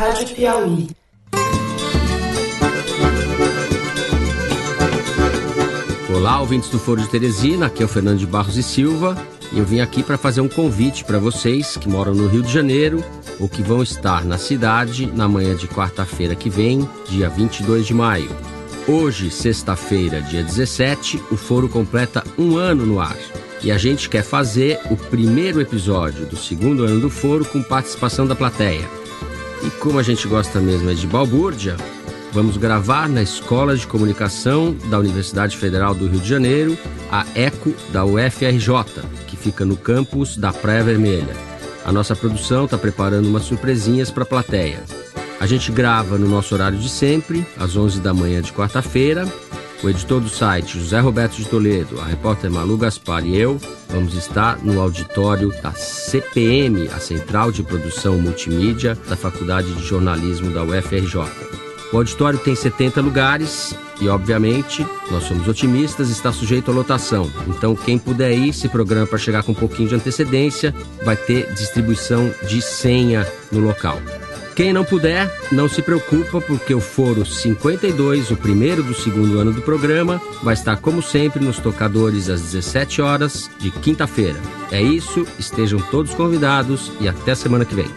Rádio Piauí. Olá, ouvintes do Foro de Teresina, aqui é o Fernando de Barros e Silva e eu vim aqui para fazer um convite para vocês que moram no Rio de Janeiro ou que vão estar na cidade na manhã de quarta-feira que vem, dia 22 de maio. Hoje, sexta-feira, dia 17, o Foro completa um ano no ar. E a gente quer fazer o primeiro episódio do segundo ano do Foro com participação da plateia. E como a gente gosta mesmo é de balbúrdia, vamos gravar na Escola de Comunicação da Universidade Federal do Rio de Janeiro, a ECO da UFRJ, que fica no campus da Praia Vermelha. A nossa produção está preparando umas surpresinhas para a plateia. A gente grava no nosso horário de sempre, às 11 da manhã de quarta-feira. O editor do site, José Roberto de Toledo, a repórter Malu Gaspar e eu vamos estar no auditório da CPM, a Central de Produção Multimídia da Faculdade de Jornalismo da UFRJ. O auditório tem 70 lugares e, obviamente, nós somos otimistas, está sujeito à lotação. Então, quem puder ir, se programa para chegar com um pouquinho de antecedência, vai ter distribuição de senha no local. Quem não puder, não se preocupa, porque o Foro 52, o primeiro do segundo ano do programa, vai estar como sempre nos tocadores às 17 horas de quinta-feira. É isso, estejam todos convidados e até semana que vem.